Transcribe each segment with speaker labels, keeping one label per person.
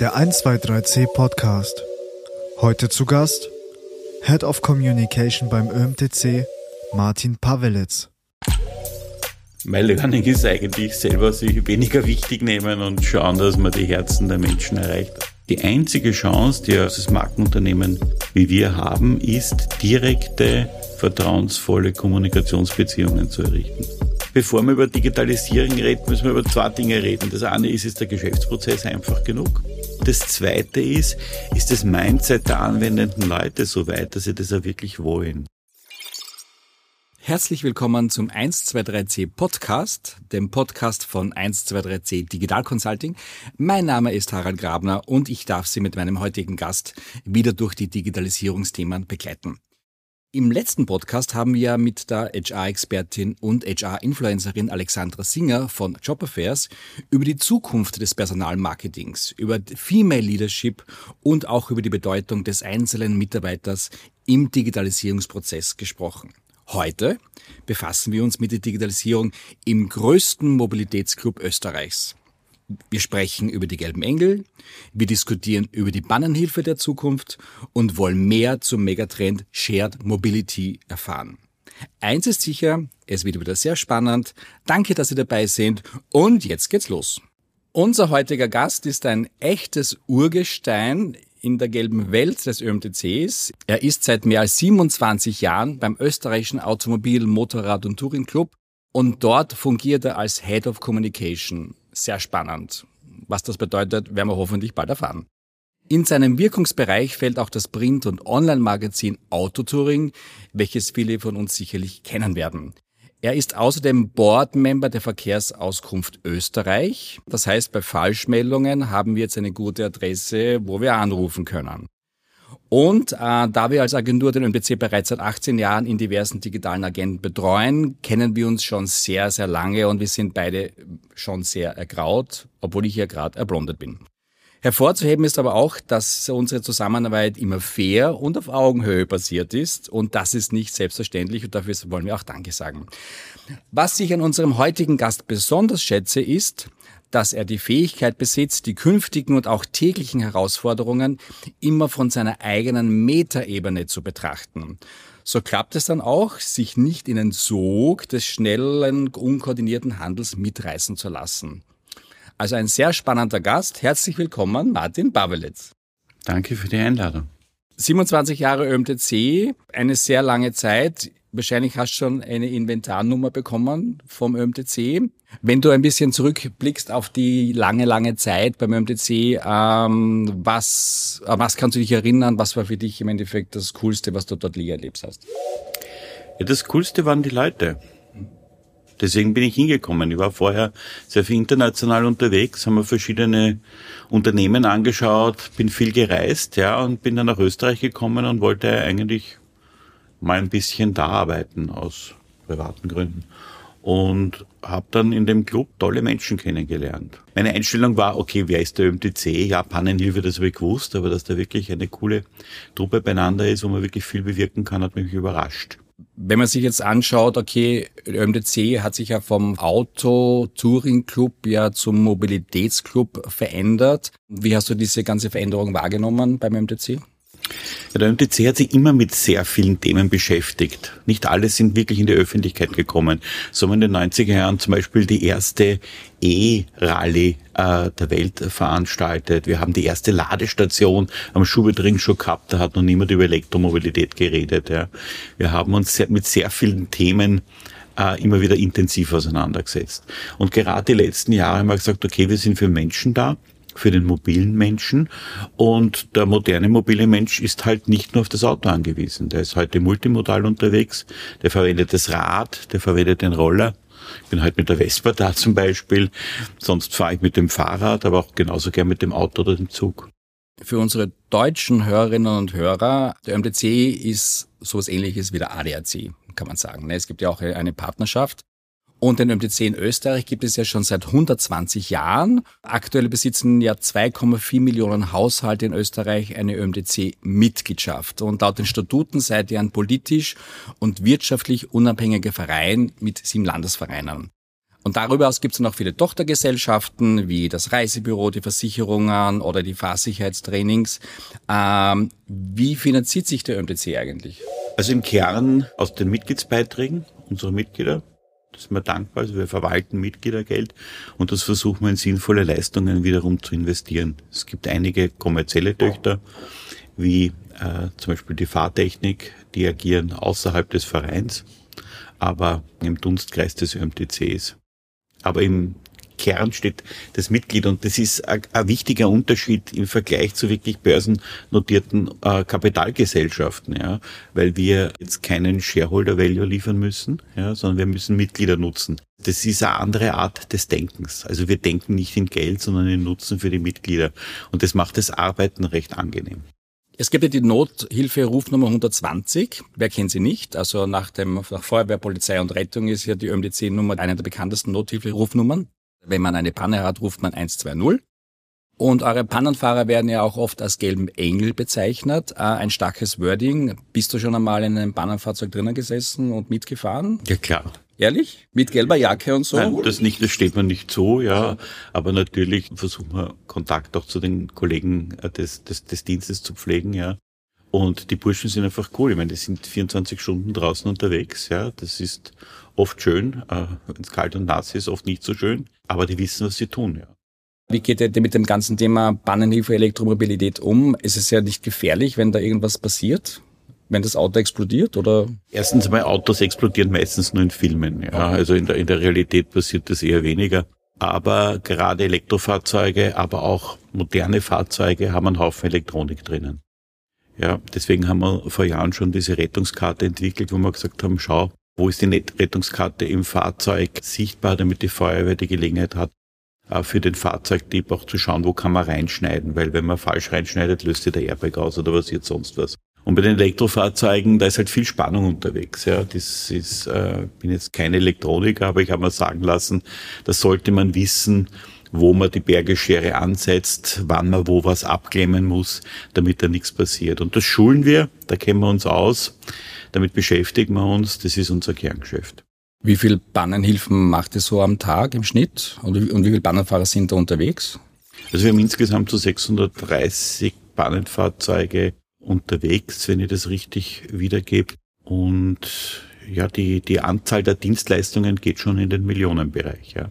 Speaker 1: Der 123C Podcast. Heute zu Gast Head of Communication beim ÖMTC, Martin Pavelitz.
Speaker 2: Mein Learning ist eigentlich selber sich weniger wichtig nehmen und schauen, dass man die Herzen der Menschen erreicht. Die einzige Chance, die das Markenunternehmen wie wir haben, ist direkte, vertrauensvolle Kommunikationsbeziehungen zu errichten. Bevor wir über Digitalisierung reden, müssen wir über zwei Dinge reden. Das eine ist, ist der Geschäftsprozess einfach genug? Das zweite ist, ist das Mindset der anwendenden Leute so weit, dass sie das auch wirklich wollen?
Speaker 3: Herzlich willkommen zum 123C Podcast, dem Podcast von 123C Digital Consulting. Mein Name ist Harald Grabner und ich darf Sie mit meinem heutigen Gast wieder durch die Digitalisierungsthemen begleiten. Im letzten Podcast haben wir mit der HR-Expertin und HR-Influencerin Alexandra Singer von Job Affairs über die Zukunft des Personalmarketings, über Female Leadership und auch über die Bedeutung des einzelnen Mitarbeiters im Digitalisierungsprozess gesprochen. Heute befassen wir uns mit der Digitalisierung im größten Mobilitätsclub Österreichs. Wir sprechen über die gelben Engel, wir diskutieren über die Bannenhilfe der Zukunft und wollen mehr zum Megatrend Shared Mobility erfahren. Eins ist sicher, es wird wieder sehr spannend. Danke, dass Sie dabei sind und jetzt geht's los. Unser heutiger Gast ist ein echtes Urgestein in der gelben Welt des ÖMTCs. Er ist seit mehr als 27 Jahren beim österreichischen Automobil, Motorrad und Touring Club und dort fungiert er als Head of Communication sehr spannend. Was das bedeutet, werden wir hoffentlich bald erfahren. In seinem Wirkungsbereich fällt auch das Print- und Online-Magazin Autotouring, welches viele von uns sicherlich kennen werden. Er ist außerdem Board-Member der Verkehrsauskunft Österreich. Das heißt, bei Falschmeldungen haben wir jetzt eine gute Adresse, wo wir anrufen können. Und äh, da wir als Agentur den ÖMTC bereits seit 18 Jahren in diversen digitalen Agenten betreuen, kennen wir uns schon sehr, sehr lange und wir sind beide schon sehr ergraut, obwohl ich ja gerade erblondet bin. Hervorzuheben ist aber auch, dass unsere Zusammenarbeit immer fair und auf Augenhöhe basiert ist und das ist nicht selbstverständlich und dafür wollen wir auch Danke sagen. Was ich an unserem heutigen Gast besonders schätze, ist, dass er die Fähigkeit besitzt, die künftigen und auch täglichen Herausforderungen immer von seiner eigenen Metaebene zu betrachten. So klappt es dann auch, sich nicht in den Sog des schnellen, unkoordinierten Handels mitreißen zu lassen. Also ein sehr spannender Gast. Herzlich willkommen, Martin Bavelitz.
Speaker 2: Danke für die Einladung.
Speaker 3: 27 Jahre ÖMTC, eine sehr lange Zeit. Wahrscheinlich hast du schon eine Inventarnummer bekommen vom ÖMTC. Wenn du ein bisschen zurückblickst auf die lange, lange Zeit beim ÖMTC, ähm, was, was kannst du dich erinnern? Was war für dich im Endeffekt das Coolste, was du dort erlebt hast?
Speaker 2: Ja, das Coolste waren die Leute. Deswegen bin ich hingekommen. Ich war vorher sehr viel international unterwegs, haben mir verschiedene Unternehmen angeschaut, bin viel gereist, ja, und bin dann nach Österreich gekommen und wollte eigentlich mal ein bisschen da arbeiten aus privaten Gründen und habe dann in dem Club tolle Menschen kennengelernt. Meine Einstellung war, okay, wer ist der ÖMTC? Ja, Pannenhilfe, das habe ich gewusst, aber dass da wirklich eine coole Truppe beieinander ist, wo man wirklich viel bewirken kann, hat mich überrascht.
Speaker 3: Wenn man sich jetzt anschaut, okay, ÖMTC hat sich ja vom Auto-Touring-Club ja zum Mobilitätsclub verändert. Wie hast du diese ganze Veränderung wahrgenommen beim ÖMTC?
Speaker 2: Der MTC hat sich immer mit sehr vielen Themen beschäftigt. Nicht alle sind wirklich in die Öffentlichkeit gekommen. So haben wir in den 90er Jahren zum Beispiel die erste E-Rallye äh, der Welt veranstaltet. Wir haben die erste Ladestation am Schubetring schon gehabt. Da hat noch niemand über Elektromobilität geredet. Ja. Wir haben uns sehr, mit sehr vielen Themen äh, immer wieder intensiv auseinandergesetzt. Und gerade die letzten Jahre haben wir gesagt, okay, wir sind für Menschen da für den mobilen Menschen. Und der moderne mobile Mensch ist halt nicht nur auf das Auto angewiesen. Der ist heute multimodal unterwegs, der verwendet das Rad, der verwendet den Roller. Ich bin halt mit der Vespa da zum Beispiel. Sonst fahre ich mit dem Fahrrad, aber auch genauso gern mit dem Auto oder dem Zug.
Speaker 3: Für unsere deutschen Hörerinnen und Hörer, der MDC ist sowas ähnliches wie der ADAC, kann man sagen. Es gibt ja auch eine Partnerschaft und den ÖMTC in Österreich gibt es ja schon seit 120 Jahren. Aktuell besitzen ja 2,4 Millionen Haushalte in Österreich eine ÖMTC-Mitgliedschaft. Und laut den Statuten seid ihr ein politisch und wirtschaftlich unabhängiger Verein mit sieben Landesvereinen. Und darüber aus gibt es noch viele Tochtergesellschaften wie das Reisebüro, die Versicherungen oder die Fahrsicherheitstrainings. Ähm, wie finanziert sich der ÖMTC eigentlich?
Speaker 2: Also im Kern aus den Mitgliedsbeiträgen unserer Mitglieder. Das sind wir dankbar. Also wir verwalten Mitgliedergeld und das versuchen wir in sinnvolle Leistungen wiederum zu investieren. Es gibt einige kommerzielle Töchter, wie äh, zum Beispiel die Fahrtechnik, die agieren außerhalb des Vereins, aber im Dunstkreis des ÖMTCs aber im Kern steht das Mitglied und das ist ein, wichtiger Unterschied im Vergleich zu wirklich börsennotierten äh, Kapitalgesellschaften, ja, weil wir jetzt keinen Shareholder Value liefern müssen, ja, sondern wir müssen Mitglieder nutzen. Das ist eine andere Art des Denkens. Also wir denken nicht in Geld, sondern in Nutzen für die Mitglieder und das macht das Arbeiten recht angenehm.
Speaker 3: Es gibt ja die Nothilfe-Rufnummer 120. Wer kennt sie nicht? Also nach dem nach Feuerwehr, Polizei und Rettung ist ja die ÖMDC-Nummer eine der bekanntesten Nothilfe-Rufnummern. Wenn man eine Panne hat, ruft man 120. Und eure Pannenfahrer werden ja auch oft als gelben Engel bezeichnet. Äh, ein starkes Wording. Bist du schon einmal in einem Pannenfahrzeug drinnen gesessen und mitgefahren?
Speaker 2: Ja, klar.
Speaker 3: Ehrlich? Mit gelber Jacke und so?
Speaker 2: Nein, das nicht, das steht man nicht so, ja. Aber natürlich versuchen wir Kontakt auch zu den Kollegen äh, des, des, des Dienstes zu pflegen, ja. Und die Burschen sind einfach cool. Ich meine, die sind 24 Stunden draußen unterwegs, ja. Das ist oft schön. Äh, Wenn es kalt und nass ist, oft nicht so schön. Aber die wissen, was sie tun, ja.
Speaker 3: Wie geht ihr mit dem ganzen Thema Bannenhilfe Elektromobilität um? Ist es ja nicht gefährlich, wenn da irgendwas passiert? wenn das Auto explodiert oder?
Speaker 2: Erstens mal Autos explodieren meistens nur in Filmen. Ja. Also in der, in der Realität passiert das eher weniger. Aber gerade Elektrofahrzeuge, aber auch moderne Fahrzeuge haben einen Haufen Elektronik drinnen. Ja, deswegen haben wir vor Jahren schon diese Rettungskarte entwickelt, wo wir gesagt haben, schau, wo ist die Rettungskarte im Fahrzeug sichtbar, damit die Feuerwehr die Gelegenheit hat, äh, für den Fahrzeugtyp auch zu schauen, wo kann man reinschneiden, weil wenn man falsch reinschneidet, löst sich der Airbag aus oder passiert sonst was. Und bei den Elektrofahrzeugen, da ist halt viel Spannung unterwegs. Ja, das ist, äh, bin jetzt kein Elektroniker, aber ich habe mir sagen lassen, da sollte man wissen, wo man die Bergeschere ansetzt, wann man wo was abklemmen muss, damit da nichts passiert. Und das schulen wir, da kennen wir uns aus, damit beschäftigen wir uns, das ist unser Kerngeschäft.
Speaker 3: Wie viel Bannenhilfen macht ihr so am Tag im Schnitt? Und wie, viele Bannenfahrer sind da unterwegs?
Speaker 2: Also wir haben insgesamt so 630 Bannenfahrzeuge unterwegs, wenn ich das richtig wiedergebe. Und ja, die, die Anzahl der Dienstleistungen geht schon in den Millionenbereich, ja.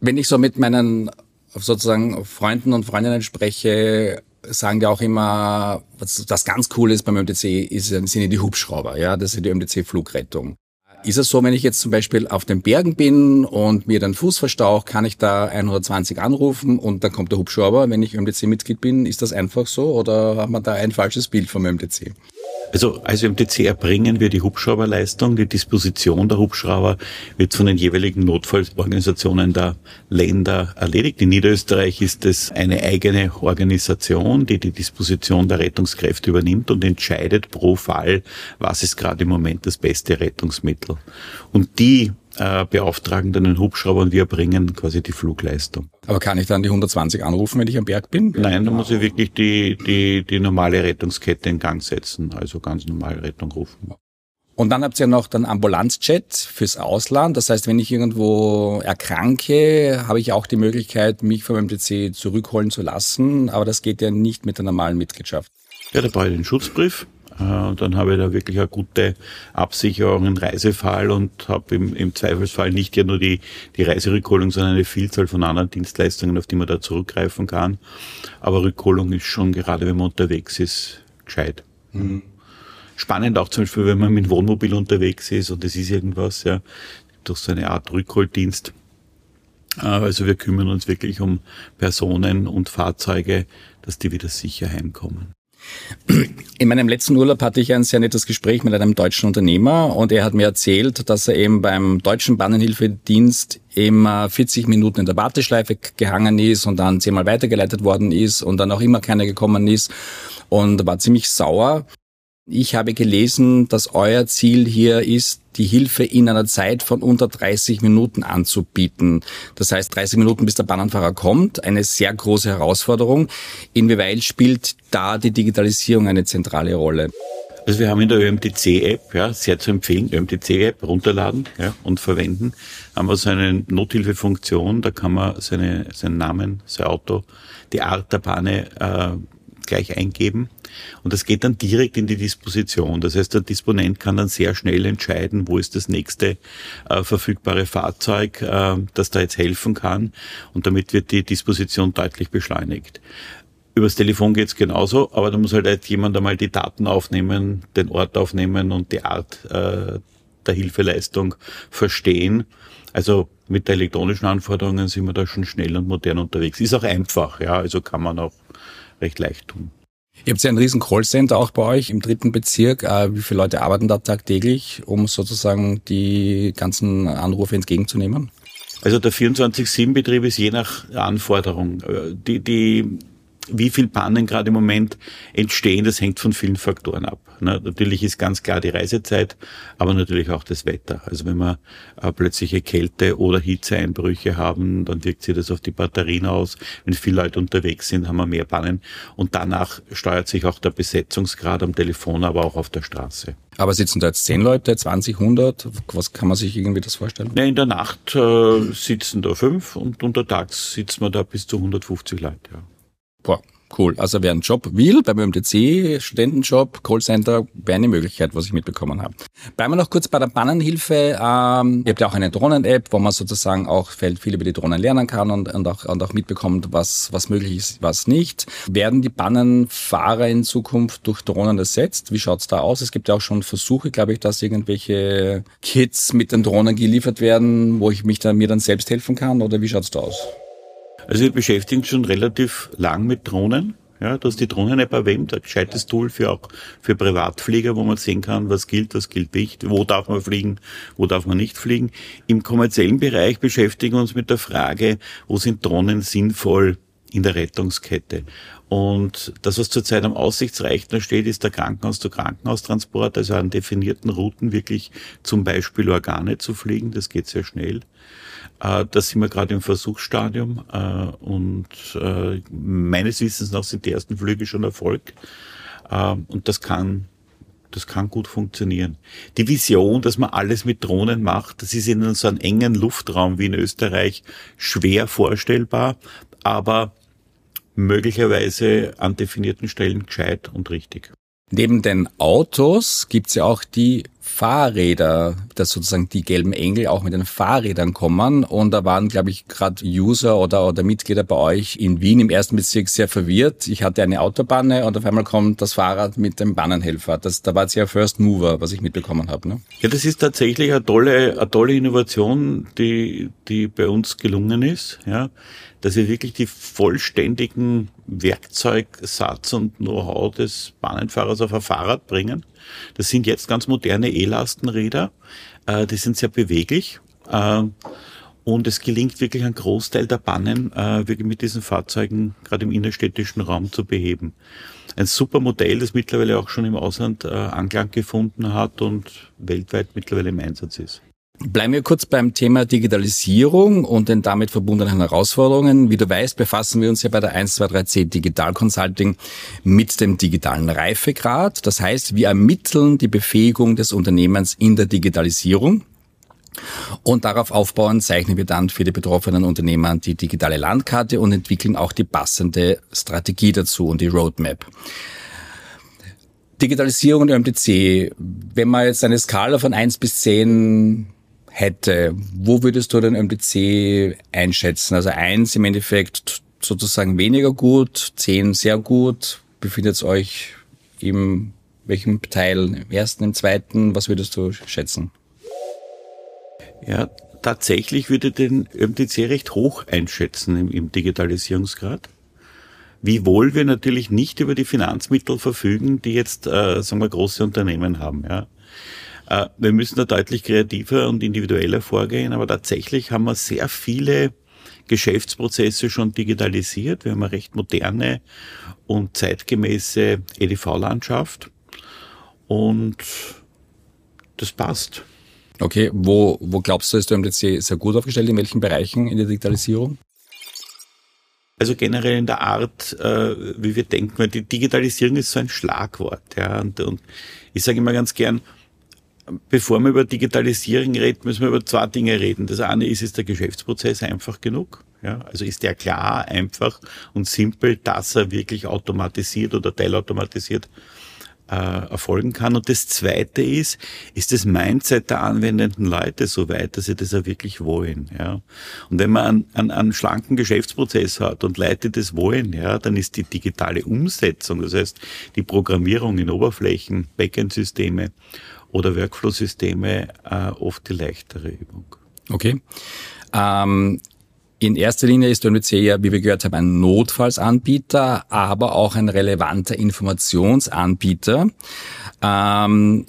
Speaker 3: Wenn ich so mit meinen sozusagen Freunden und Freundinnen spreche, sagen die auch immer, was das ganz cool ist beim MDC, ist, sind die Hubschrauber, ja, das ist die MDC-Flugrettung. Ist es so, wenn ich jetzt zum Beispiel auf den Bergen bin und mir den Fuß verstauche, kann ich da 120 anrufen und dann kommt der Hubschrauber, wenn ich MDC-Mitglied bin? Ist das einfach so oder hat man da ein falsches Bild vom MDC?
Speaker 2: Also als MTC erbringen wir die Hubschrauberleistung. Die Disposition der Hubschrauber wird von den jeweiligen Notfallorganisationen der Länder erledigt. In Niederösterreich ist es eine eigene Organisation, die die Disposition der Rettungskräfte übernimmt und entscheidet pro Fall, was ist gerade im Moment das beste Rettungsmittel. Und die äh, beauftragen dann den Hubschrauber und wir bringen quasi die Flugleistung.
Speaker 3: Aber kann ich dann die 120 anrufen, wenn ich am Berg bin?
Speaker 2: Nein, da muss ich wirklich die, die, die normale Rettungskette in Gang setzen, also ganz normal Rettung rufen.
Speaker 3: Und dann habt ihr noch den Ambulanzjet fürs Ausland. Das heißt, wenn ich irgendwo erkranke, habe ich auch die Möglichkeit, mich vom MTC zurückholen zu lassen. Aber das geht ja nicht mit der normalen Mitgliedschaft.
Speaker 2: Ja, da brauche ich den Schutzbrief. Äh, dann habe ich da wirklich eine gute Absicherung im Reisefall und habe im, im Zweifelsfall nicht ja nur die, die Reiserückholung, sondern eine Vielzahl von anderen Dienstleistungen, auf die man da zurückgreifen kann. Aber Rückholung ist schon, gerade wenn man unterwegs ist, gescheit. Mhm. Spannend auch zum Beispiel, wenn man mit Wohnmobil unterwegs ist und es ist irgendwas, ja, durch so eine Art Rückholdienst. Äh, also wir kümmern uns wirklich um Personen und Fahrzeuge, dass die wieder sicher heimkommen.
Speaker 3: In meinem letzten Urlaub hatte ich ein sehr nettes Gespräch mit einem deutschen Unternehmer und er hat mir erzählt, dass er eben beim deutschen Bannenhilfedienst immer 40 Minuten in der Warteschleife gehangen ist und dann zehnmal weitergeleitet worden ist und dann auch immer keiner gekommen ist und war ziemlich sauer. Ich habe gelesen, dass euer Ziel hier ist, die Hilfe in einer Zeit von unter 30 Minuten anzubieten. Das heißt 30 Minuten, bis der Bahnanfahrer kommt, eine sehr große Herausforderung. Inwieweit spielt da die Digitalisierung eine zentrale Rolle?
Speaker 2: Also wir haben in der ÖMTC-App, ja, sehr zu empfehlen, ÖMTC-App runterladen ja, und verwenden, haben wir so eine Nothilfefunktion, da kann man seine, seinen Namen, sein Auto, die Art der Panne äh, gleich eingeben und das geht dann direkt in die Disposition. Das heißt, der Disponent kann dann sehr schnell entscheiden, wo ist das nächste äh, verfügbare Fahrzeug, äh, das da jetzt helfen kann und damit wird die Disposition deutlich beschleunigt. Übers Telefon geht's genauso, aber da muss halt, halt jemand einmal die Daten aufnehmen, den Ort aufnehmen und die Art äh, der Hilfeleistung verstehen. Also mit der elektronischen Anforderungen sind wir da schon schnell und modern unterwegs. Ist auch einfach, ja, also kann man auch recht leicht tun.
Speaker 3: Ihr habt ja ein riesen Callcenter auch bei euch im dritten Bezirk. Äh, wie viele Leute arbeiten da tagtäglich, um sozusagen die ganzen Anrufe entgegenzunehmen?
Speaker 2: Also der 24-7-Betrieb ist je nach Anforderung. Äh, die, die wie viel Pannen gerade im Moment entstehen, das hängt von vielen Faktoren ab. Natürlich ist ganz klar die Reisezeit, aber natürlich auch das Wetter. Also wenn wir äh, plötzliche Kälte oder Hitzeeinbrüche haben, dann wirkt sich das auf die Batterien aus. Wenn viele Leute unterwegs sind, haben wir mehr Pannen. Und danach steuert sich auch der Besetzungsgrad am Telefon, aber auch auf der Straße.
Speaker 3: Aber sitzen da jetzt zehn Leute, 20, 100? Was kann man sich irgendwie das vorstellen?
Speaker 2: Ja, in der Nacht äh, sitzen da fünf und untertags sitzen wir da bis zu 150 Leute. Ja.
Speaker 3: Boah, cool. Also wer einen Job will, beim MTC, Studentenjob, Callcenter, wäre eine Möglichkeit, was ich mitbekommen habe. Bleiben wir noch kurz bei der Bannenhilfe. Ähm, ihr habt ja auch eine Drohnen-App, wo man sozusagen auch viel über die Drohnen lernen kann und, und, auch, und auch mitbekommt, was, was möglich ist, was nicht. Werden die Bannenfahrer in Zukunft durch Drohnen ersetzt? Wie schaut's da aus? Es gibt ja auch schon Versuche, glaube ich, dass irgendwelche Kits mit den Drohnen geliefert werden, wo ich mich dann, mir dann selbst helfen kann. Oder wie schaut's da aus?
Speaker 2: Also wir beschäftigen uns schon relativ lang mit Drohnen. Ja, du hast die Drohnen-App erwähnt, ein gescheites Tool für auch für Privatflieger, wo man sehen kann, was gilt, was gilt nicht, wo darf man fliegen, wo darf man nicht fliegen. Im kommerziellen Bereich beschäftigen wir uns mit der Frage, wo sind Drohnen sinnvoll in der Rettungskette. Und das, was zurzeit am Aussichtsreichsten steht, ist der Krankenhaus-zu-Krankenhaustransport, also an definierten Routen wirklich zum Beispiel Organe zu fliegen. Das geht sehr schnell. Äh, da sind wir gerade im Versuchsstadium äh, und äh, meines Wissens nach sind die ersten Flüge schon Erfolg. Und das kann das kann gut funktionieren. Die Vision, dass man alles mit Drohnen macht, das ist in so einem engen Luftraum wie in Österreich schwer vorstellbar, aber möglicherweise an definierten Stellen gescheit und richtig.
Speaker 3: Neben den Autos gibt's ja auch die Fahrräder, dass sozusagen die gelben Engel auch mit den Fahrrädern kommen. Und da waren, glaube ich, gerade User oder, oder Mitglieder bei euch in Wien im ersten Bezirk sehr verwirrt. Ich hatte eine Autobanne und auf einmal kommt das Fahrrad mit dem Bannenhelfer. Das, da war es ja First Mover, was ich mitbekommen habe. Ne?
Speaker 2: Ja, das ist tatsächlich eine tolle, eine tolle Innovation, die, die bei uns gelungen ist. Ja dass wir wirklich die vollständigen Werkzeugsatz und Know-how des Bahnenfahrers auf ein Fahrrad bringen. Das sind jetzt ganz moderne E-Lastenräder. Äh, die sind sehr beweglich. Äh, und es gelingt wirklich einen Großteil der Bannen äh, wirklich mit diesen Fahrzeugen gerade im innerstädtischen Raum zu beheben. Ein super Modell, das mittlerweile auch schon im Ausland Anklang gefunden hat und weltweit mittlerweile im Einsatz ist.
Speaker 3: Bleiben wir kurz beim Thema Digitalisierung und den damit verbundenen Herausforderungen. Wie du weißt, befassen wir uns ja bei der 123C Digital Consulting mit dem digitalen Reifegrad. Das heißt, wir ermitteln die Befähigung des Unternehmens in der Digitalisierung. Und darauf aufbauend zeichnen wir dann für die betroffenen Unternehmer die digitale Landkarte und entwickeln auch die passende Strategie dazu und die Roadmap. Digitalisierung und MTC, wenn man jetzt eine Skala von eins bis zehn hätte, wo würdest du den MDC einschätzen? Also eins im Endeffekt sozusagen weniger gut, zehn sehr gut. Befindet euch im welchem Teil? Im ersten, im zweiten? Was würdest du schätzen?
Speaker 2: Ja, tatsächlich würde den MDC recht hoch einschätzen im, im Digitalisierungsgrad. Wiewohl wir natürlich nicht über die Finanzmittel verfügen, die jetzt, äh, sagen wir, große Unternehmen haben. Ja. Äh, wir müssen da deutlich kreativer und individueller vorgehen, aber tatsächlich haben wir sehr viele Geschäftsprozesse schon digitalisiert. Wir haben eine recht moderne und zeitgemäße EDV-Landschaft und das passt.
Speaker 3: Okay, wo, wo glaubst du, ist der MDC sehr gut aufgestellt? In welchen Bereichen in der Digitalisierung?
Speaker 2: also generell in der Art, äh, wie wir denken, weil die Digitalisierung ist so ein Schlagwort, ja, und, und ich sage immer ganz gern, bevor wir über Digitalisierung reden, müssen wir über zwei Dinge reden. Das eine ist, ist der Geschäftsprozess einfach genug? Ja, also ist der klar, einfach und simpel, dass er wirklich automatisiert oder teilautomatisiert äh, erfolgen kann. Und das Zweite ist, ist das Mindset der anwendenden Leute so weit, dass sie das auch wirklich wollen. Ja. Und wenn man einen, einen, einen schlanken Geschäftsprozess hat und Leute das wollen, ja, dann ist die digitale Umsetzung, das heißt die Programmierung in Oberflächen, Backend-Systeme oder Workflow-Systeme äh, oft die leichtere Übung.
Speaker 3: Okay. Ähm, in erster Linie ist OMC ja, wie wir gehört haben, ein Notfallsanbieter, aber auch ein relevanter Informationsanbieter. Ähm,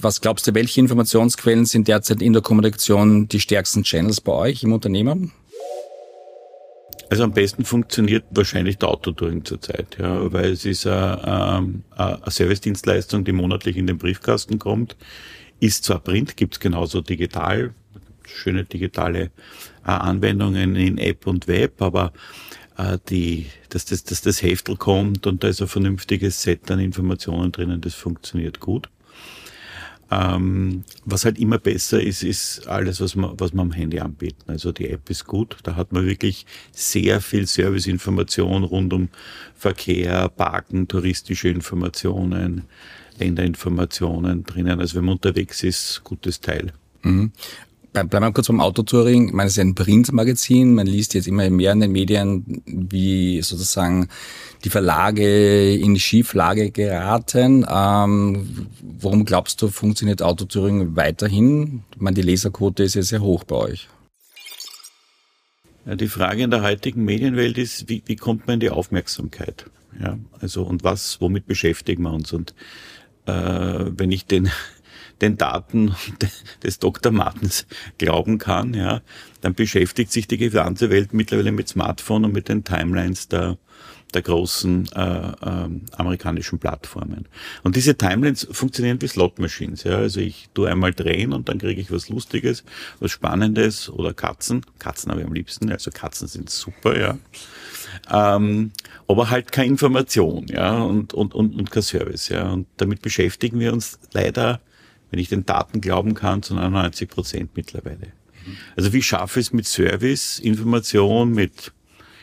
Speaker 3: was glaubst du, welche Informationsquellen sind derzeit in der Kommunikation die stärksten Channels bei euch im Unternehmen?
Speaker 2: Also am besten funktioniert wahrscheinlich der Autotouring zurzeit, ja, weil es ist eine, eine Servicedienstleistung, die monatlich in den Briefkasten kommt. Ist zwar Print, gibt's genauso digital, schöne digitale äh, Anwendungen in App und Web, aber äh, die, dass das, dass das Heftel kommt und da ist ein vernünftiges Set an Informationen drinnen, das funktioniert gut. Ähm, was halt immer besser ist, ist alles, was man, was man am Handy anbieten. Also die App ist gut, da hat man wirklich sehr viel Serviceinformation rund um Verkehr, Parken, touristische Informationen, Länderinformationen drinnen. Also wenn man unterwegs ist, gutes Teil.
Speaker 3: Mhm bleiben wir kurz beim Autotouring. Ich meine, es ist ein Printmagazin. Man liest jetzt immer mehr in den Medien, wie sozusagen die Verlage in Schieflage geraten. Ähm, warum glaubst du, funktioniert Autotouring weiterhin? Ich meine, die Leserquote ist ja sehr hoch bei euch.
Speaker 2: Ja, die Frage in der heutigen Medienwelt ist, wie, wie kommt man in die Aufmerksamkeit? Ja, also und was, womit beschäftigen wir uns? Und äh, wenn ich den den Daten des Dr. Martens glauben kann, ja, dann beschäftigt sich die gesamte Welt mittlerweile mit Smartphone und mit den Timelines der, der großen äh, äh, amerikanischen Plattformen. Und diese Timelines funktionieren wie Slot-Machines. Ja? Also ich tue einmal drehen und dann kriege ich was Lustiges, was Spannendes oder Katzen. Katzen habe ich am liebsten, also Katzen sind super, ja. Ähm, aber halt keine Information, ja, und, und, und, und kein Service, ja. Und damit beschäftigen wir uns leider wenn ich den Daten glauben kann, zu 99 Prozent mittlerweile. Also wie schaffe ich es mit Service, Information, mit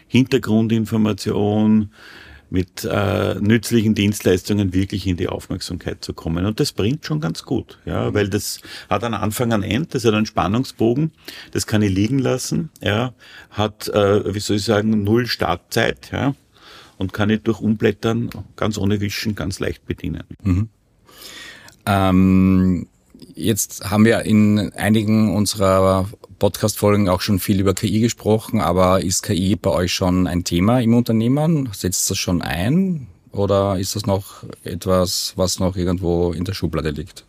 Speaker 2: Hintergrundinformation, mit äh, nützlichen Dienstleistungen wirklich in die Aufmerksamkeit zu kommen. Und das bringt schon ganz gut, ja, weil das hat einen Anfang, ein End, das hat einen Spannungsbogen, das kann ich liegen lassen, ja, hat, äh, wie soll ich sagen, null Startzeit, ja, und kann ich durch Umblättern ganz ohne Wischen ganz leicht bedienen.
Speaker 3: Mhm. Ähm, jetzt haben wir in einigen unserer Podcast-Folgen auch schon viel über KI gesprochen, aber ist KI bei euch schon ein Thema im Unternehmen? Setzt das schon ein? Oder ist das noch etwas, was noch irgendwo in der Schublade liegt?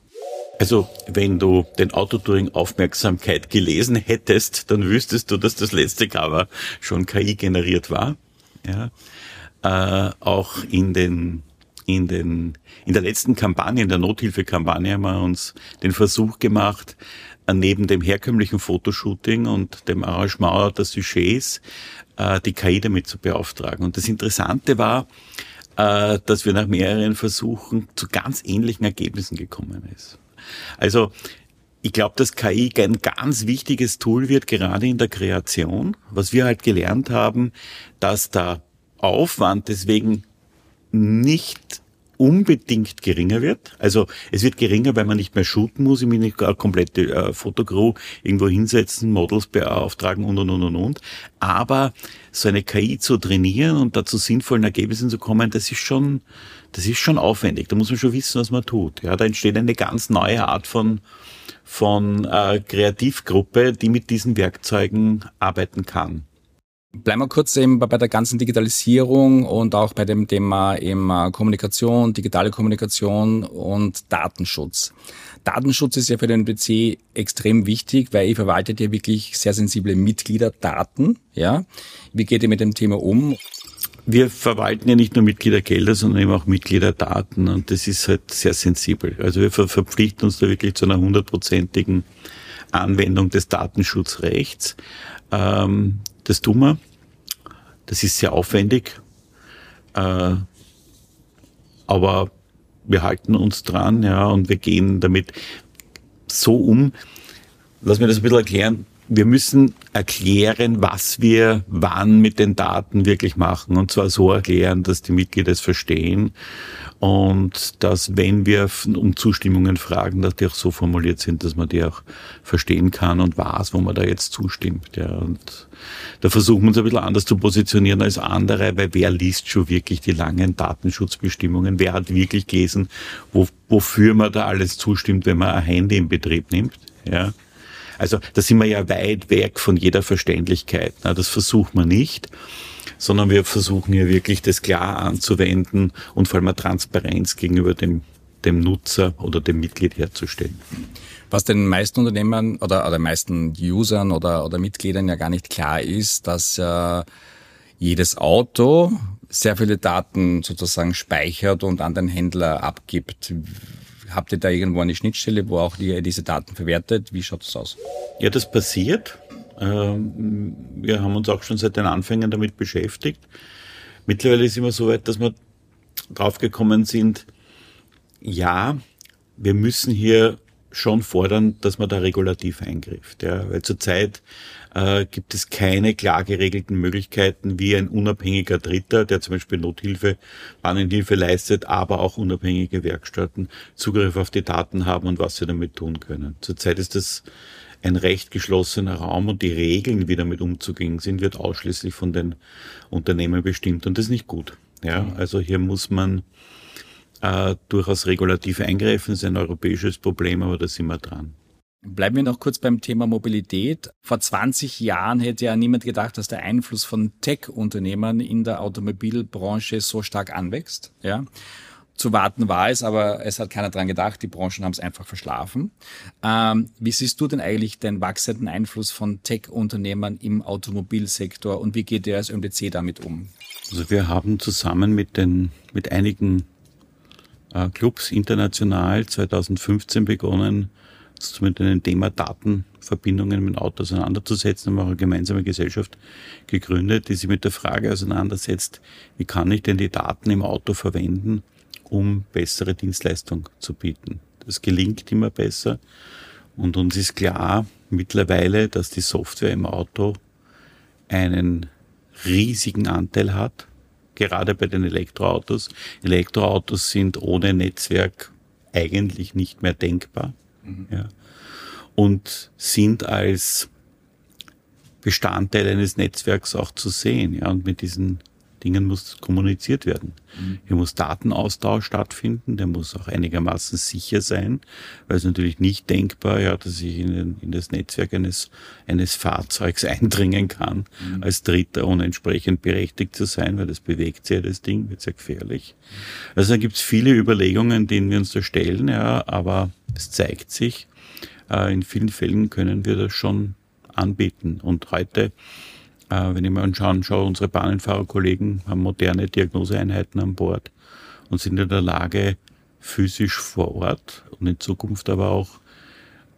Speaker 2: Also, wenn du den Autotouring Aufmerksamkeit gelesen hättest, dann wüsstest du, dass das letzte Cover schon KI generiert war. Ja. Äh, auch in den in, den, in der letzten Kampagne, in der Nothilfekampagne, haben wir uns den Versuch gemacht, äh, neben dem herkömmlichen Fotoshooting und dem Arrangement der Sujets äh, die KI damit zu beauftragen. Und das Interessante war, äh, dass wir nach mehreren Versuchen zu ganz ähnlichen Ergebnissen gekommen ist. Also ich glaube, dass KI ein ganz wichtiges Tool wird, gerade in der Kreation. Was wir halt gelernt haben, dass der Aufwand deswegen nicht unbedingt geringer wird. Also es wird geringer, weil man nicht mehr shooten muss, ich muss eine komplette äh, Fotocrew irgendwo hinsetzen, Models beauftragen und und und und und. Aber so eine KI zu trainieren und da zu sinnvollen Ergebnissen zu kommen, das ist schon, das ist schon aufwendig. Da muss man schon wissen, was man tut. Ja, da entsteht eine ganz neue Art von von äh, Kreativgruppe, die mit diesen Werkzeugen arbeiten kann.
Speaker 3: Bleiben wir kurz eben bei der ganzen Digitalisierung und auch bei dem Thema eben äh, Kommunikation, digitale Kommunikation und Datenschutz. Datenschutz ist ja für den PC extrem wichtig, weil ihr verwaltet ja wirklich sehr sensible Mitgliederdaten. Ja, wie geht ihr mit dem Thema um?
Speaker 2: Wir verwalten ja nicht nur Mitgliedergelder, sondern eben auch Mitgliederdaten und das ist halt sehr sensibel. Also wir verpflichten uns da wirklich zu einer hundertprozentigen Anwendung des Datenschutzrechts. Ähm, das tun wir. Das ist sehr aufwendig, äh, aber wir halten uns dran, ja, und wir gehen damit so um. Lass mir das ein bisschen erklären wir müssen erklären, was wir wann mit den Daten wirklich machen. Und zwar so erklären, dass die Mitglieder es verstehen und dass, wenn wir um Zustimmungen fragen, dass die auch so formuliert sind, dass man die auch verstehen kann und weiß, wo man da jetzt zustimmt. Ja. Und da versuchen wir uns ein bisschen anders zu positionieren als andere, weil wer liest schon wirklich die langen Datenschutzbestimmungen? Wer hat wirklich gelesen, wo, wofür man da alles zustimmt, wenn man ein Handy in Betrieb nimmt? Ja. Also da sind wir ja weit weg von jeder Verständlichkeit. Das versucht man nicht sondern wir versuchen hier wirklich das klar anzuwenden und vor allem Transparenz gegenüber dem, dem Nutzer oder dem Mitglied herzustellen.
Speaker 3: Was den meisten Unternehmern oder, oder meisten Usern oder, oder Mitgliedern ja gar nicht klar ist, dass äh, jedes Auto sehr viele Daten sozusagen speichert und an den Händler abgibt. Habt ihr da irgendwo eine Schnittstelle, wo auch die, diese Daten verwertet? Wie schaut das aus?
Speaker 2: Ja, das passiert. Ähm, wir haben uns auch schon seit den Anfängen damit beschäftigt. Mittlerweile ist immer so weit, dass wir draufgekommen sind, ja, wir müssen hier schon fordern, dass man da regulativ eingreift. Ja, weil zurzeit äh, gibt es keine klar geregelten Möglichkeiten, wie ein unabhängiger Dritter, der zum Beispiel Nothilfe, Bannenhilfe leistet, aber auch unabhängige Werkstätten Zugriff auf die Daten haben und was sie damit tun können. Zurzeit ist das ein recht geschlossener Raum und die Regeln, wie damit umzugehen sind, wird ausschließlich von den Unternehmen bestimmt und das ist nicht gut. Ja, also hier muss man äh, durchaus regulativ eingreifen. Das ist ein europäisches Problem, aber da sind wir dran.
Speaker 3: Bleiben wir noch kurz beim Thema Mobilität. Vor 20 Jahren hätte ja niemand gedacht, dass der Einfluss von Tech-Unternehmern in der Automobilbranche so stark anwächst. Ja. Zu warten war es, aber es hat keiner dran gedacht. Die Branchen haben es einfach verschlafen. Ähm, wie siehst du denn eigentlich den wachsenden Einfluss von Tech-Unternehmern im Automobilsektor und wie geht ihr als ÖMDC damit um?
Speaker 2: Also wir haben zusammen mit den, mit einigen Clubs international 2015 begonnen, mit dem Thema Datenverbindungen mit Autos auseinanderzusetzen, haben auch eine gemeinsame Gesellschaft gegründet, die sich mit der Frage auseinandersetzt, wie kann ich denn die Daten im Auto verwenden, um bessere Dienstleistung zu bieten. Das gelingt immer besser. Und uns ist klar mittlerweile, dass die Software im Auto einen riesigen Anteil hat, gerade bei den Elektroautos. Elektroautos sind ohne Netzwerk eigentlich nicht mehr denkbar. Mhm. Ja. Und sind als Bestandteil eines Netzwerks auch zu sehen. Ja, und mit diesen Dingen muss kommuniziert werden. Mhm. Hier muss Datenaustausch stattfinden, der muss auch einigermaßen sicher sein, weil es natürlich nicht denkbar, ja, dass ich in, in das Netzwerk eines, eines Fahrzeugs eindringen kann, mhm. als Dritter, ohne entsprechend berechtigt zu sein, weil das bewegt sich ja das Ding, wird sehr gefährlich. Also da gibt es viele Überlegungen, denen wir uns da stellen, ja, aber es zeigt sich, äh, in vielen Fällen können wir das schon anbieten. Und heute wenn ich mir anschaue, schaue, unsere Bahnenfahrerkollegen haben moderne Diagnoseeinheiten an Bord und sind in der Lage, physisch vor Ort und in Zukunft aber auch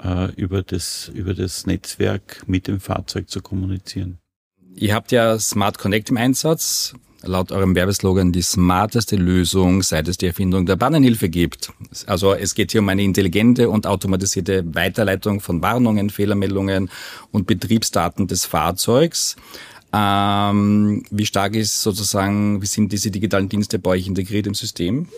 Speaker 2: äh, über, das, über das Netzwerk mit dem Fahrzeug zu kommunizieren.
Speaker 3: Ihr habt ja Smart Connect im Einsatz laut eurem Werbeslogan die smarteste Lösung, seit es die Erfindung der Bannenhilfe gibt. Also es geht hier um eine intelligente und automatisierte Weiterleitung von Warnungen, Fehlermeldungen und Betriebsdaten des Fahrzeugs. Ähm, wie stark ist sozusagen, wie sind diese digitalen Dienste bei euch integriert im System?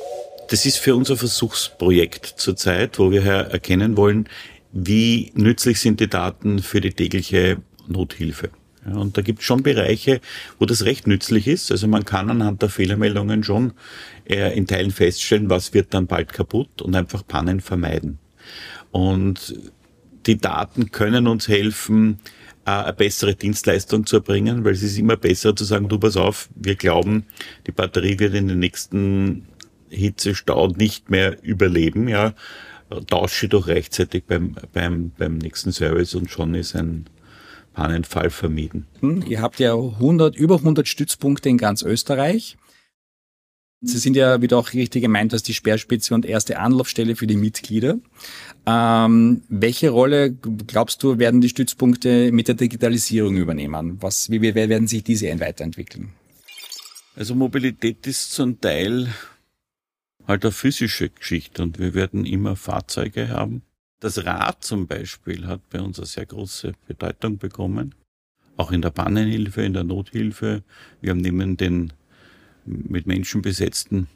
Speaker 2: Das ist für unser Versuchsprojekt zurzeit, wo wir erkennen wollen, wie nützlich sind die Daten für die tägliche Nothilfe. Und da gibt es schon Bereiche, wo das recht nützlich ist. Also man kann anhand der Fehlermeldungen schon äh, in Teilen feststellen, was wird dann bald kaputt und einfach Pannen vermeiden. Und die Daten können uns helfen, äh, eine bessere Dienstleistung zu erbringen, weil es ist immer besser zu sagen, du pass auf, wir glauben, die Batterie wird in den nächsten Hitzestau nicht mehr überleben, ja. Tausche doch rechtzeitig beim, beim, beim nächsten Service und schon ist ein, Pannenfall vermieden.
Speaker 3: Hm, ihr habt ja 100, über 100 Stützpunkte in ganz Österreich. Sie sind ja, wie du auch richtig gemeint hast, die Speerspitze und erste Anlaufstelle für die Mitglieder. Ähm, welche Rolle, glaubst du, werden die Stützpunkte mit der Digitalisierung übernehmen? Was, wie, wie werden sich diese weiterentwickeln?
Speaker 2: Also Mobilität ist zum Teil halt eine physische Geschichte und wir werden immer Fahrzeuge haben. Das Rad zum Beispiel hat bei uns eine sehr große Bedeutung bekommen. Auch in der Pannenhilfe, in der Nothilfe. Wir haben neben den mit Menschen besetzten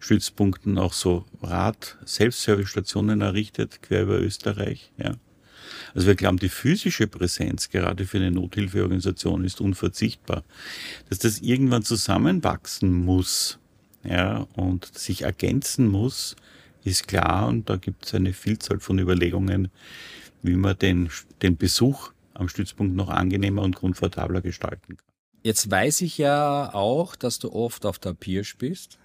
Speaker 2: Stützpunkten auch so Rad-Selbstservice-Stationen errichtet, quer über Österreich. Ja. Also wir glauben, die physische Präsenz gerade für eine Nothilfeorganisation ist unverzichtbar. Dass das irgendwann zusammenwachsen muss ja, und sich ergänzen muss, ist klar und da gibt es eine Vielzahl von Überlegungen, wie man den, den Besuch am Stützpunkt noch angenehmer und komfortabler gestalten kann.
Speaker 3: Jetzt weiß ich ja auch, dass du oft auf der Pier spielst.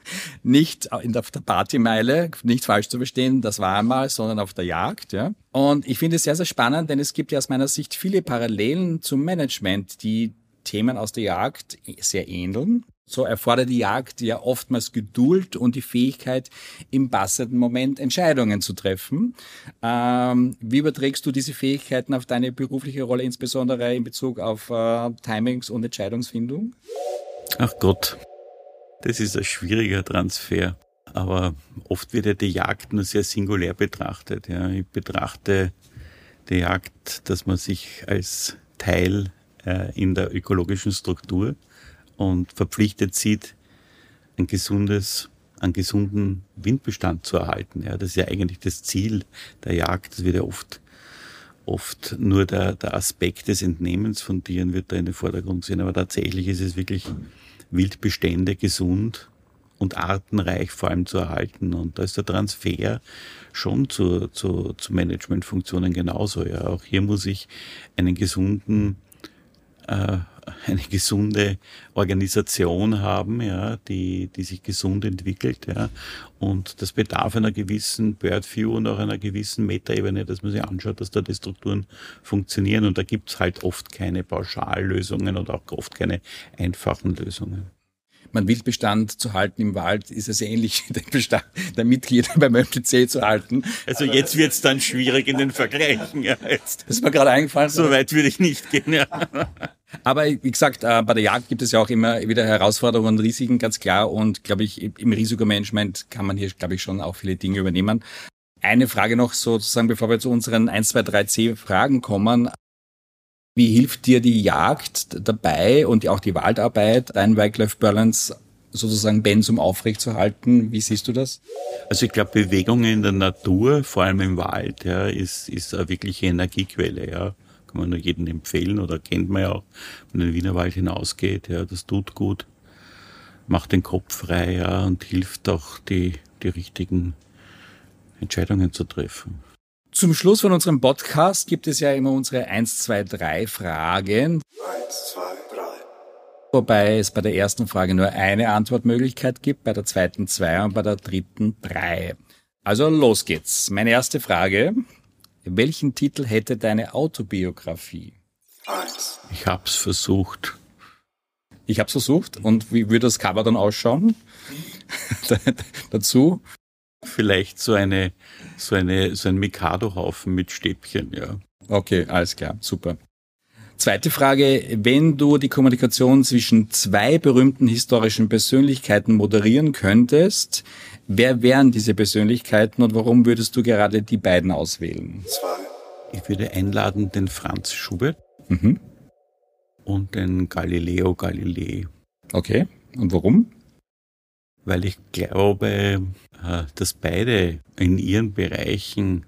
Speaker 3: Nicht auf der Partymeile, nicht falsch zu verstehen, das war einmal, sondern auf der Jagd, ja. Und ich finde es sehr, sehr spannend, denn es gibt ja aus meiner Sicht viele Parallelen zum Management, die Themen aus der Jagd sehr ähneln. So erfordert die Jagd ja oftmals Geduld und die Fähigkeit, im passenden Moment Entscheidungen zu treffen. Ähm, wie überträgst du diese Fähigkeiten auf deine berufliche Rolle, insbesondere in Bezug auf äh, Timings und Entscheidungsfindung?
Speaker 2: Ach Gott, das ist ein schwieriger Transfer. Aber oft wird ja die Jagd nur sehr singulär betrachtet. Ja. Ich betrachte die Jagd, dass man sich als Teil äh, in der ökologischen Struktur und verpflichtet sieht, ein gesundes, einen gesunden Windbestand zu erhalten. Ja, das ist ja eigentlich das Ziel der Jagd. Das wird ja oft, oft nur der, der Aspekt des Entnehmens von Tieren wird da in den Vordergrund gesehen. Aber tatsächlich ist es wirklich Wildbestände gesund und artenreich vor allem zu erhalten. Und da ist der Transfer schon zu, zu, zu Managementfunktionen genauso. Ja, auch hier muss ich einen gesunden äh, eine gesunde Organisation haben, ja, die, die sich gesund entwickelt, ja. Und das bedarf einer gewissen Birdview und auch einer gewissen Metaebene, dass man sich anschaut, dass da die Strukturen funktionieren. Und da gibt's halt oft keine Pauschallösungen und auch oft keine einfachen Lösungen
Speaker 3: man Wildbestand zu halten im Wald, ist es ähnlich, den Bestand der Mitglieder beim MPC zu halten.
Speaker 2: Also jetzt wird's dann schwierig in den Vergleichen. Ja, jetzt.
Speaker 3: Das ist mir gerade eingefallen.
Speaker 2: So weit würde ich nicht gehen. Ja.
Speaker 3: Aber wie gesagt, äh, bei der Jagd gibt es ja auch immer wieder Herausforderungen und Risiken, ganz klar. Und glaube ich, im Risikomanagement kann man hier, glaube ich, schon auch viele Dinge übernehmen. Eine Frage noch sozusagen, bevor wir zu unseren 1, 2, 3 C-Fragen kommen. Wie hilft dir die Jagd dabei und auch die Waldarbeit, dein Wildlife-Balance sozusagen Bensum aufrechtzuerhalten? Wie siehst du das?
Speaker 2: Also ich glaube, Bewegung in der Natur, vor allem im Wald, ja, ist, ist eine wirkliche Energiequelle. Ja. Kann man nur jedem empfehlen oder kennt man ja auch, wenn man in den Wienerwald hinausgeht. Ja, das tut gut, macht den Kopf frei ja, und hilft auch, die, die richtigen Entscheidungen zu treffen.
Speaker 3: Zum Schluss von unserem Podcast gibt es ja immer unsere 1, 2, 3 Fragen. 1, 2, 3. Wobei es bei der ersten Frage nur eine Antwortmöglichkeit gibt, bei der zweiten zwei und bei der dritten drei. Also los geht's. Meine erste Frage. Welchen Titel hätte deine Autobiografie?
Speaker 2: Eins. Ich hab's versucht.
Speaker 3: Ich hab's versucht. Und wie würde das Cover dann ausschauen? Dazu?
Speaker 2: Vielleicht so eine, so eine, so ein Mikado-Haufen mit Stäbchen, ja.
Speaker 3: Okay, alles klar, super. Zweite Frage, wenn du die Kommunikation zwischen zwei berühmten historischen Persönlichkeiten moderieren könntest, wer wären diese Persönlichkeiten und warum würdest du gerade die beiden auswählen?
Speaker 2: Ich würde einladen den Franz Schubert mhm. und den Galileo Galilei.
Speaker 3: Okay, und warum?
Speaker 2: Weil ich glaube, äh, dass beide in ihren Bereichen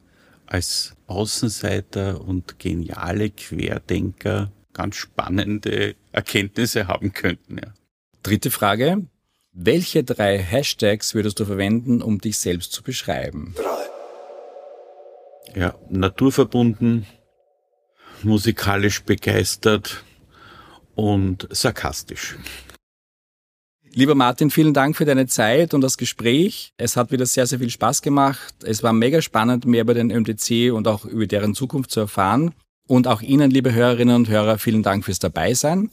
Speaker 2: als Außenseiter und geniale Querdenker ganz spannende Erkenntnisse haben könnten. Ja.
Speaker 3: Dritte Frage. Welche drei Hashtags würdest du verwenden, um dich selbst zu beschreiben?
Speaker 2: Ja, naturverbunden, musikalisch begeistert und sarkastisch.
Speaker 3: Lieber Martin, vielen Dank für deine Zeit und das Gespräch. Es hat wieder sehr, sehr viel Spaß gemacht. Es war mega spannend, mehr über den MDC und auch über deren Zukunft zu erfahren. Und auch Ihnen, liebe Hörerinnen und Hörer, vielen Dank fürs Dabeisein.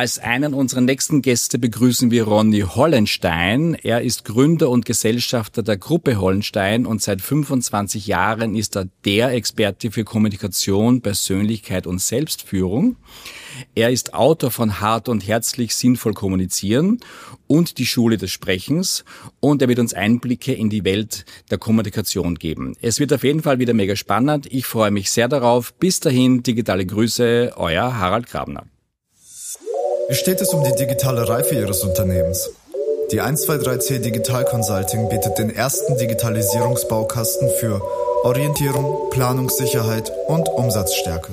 Speaker 3: Als einen unserer nächsten Gäste begrüßen wir Ronny Hollenstein. Er ist Gründer und Gesellschafter der Gruppe Hollenstein und seit 25 Jahren ist er der Experte für Kommunikation, Persönlichkeit und Selbstführung. Er ist Autor von Hart und Herzlich Sinnvoll Kommunizieren und die Schule des Sprechens und er wird uns Einblicke in die Welt der Kommunikation geben. Es wird auf jeden Fall wieder mega spannend. Ich freue mich sehr darauf. Bis dahin, digitale Grüße, euer Harald Grabner.
Speaker 1: Wie steht es um die digitale Reife Ihres Unternehmens? Die 123C Digital Consulting bietet den ersten Digitalisierungsbaukasten für Orientierung, Planungssicherheit und Umsatzstärke.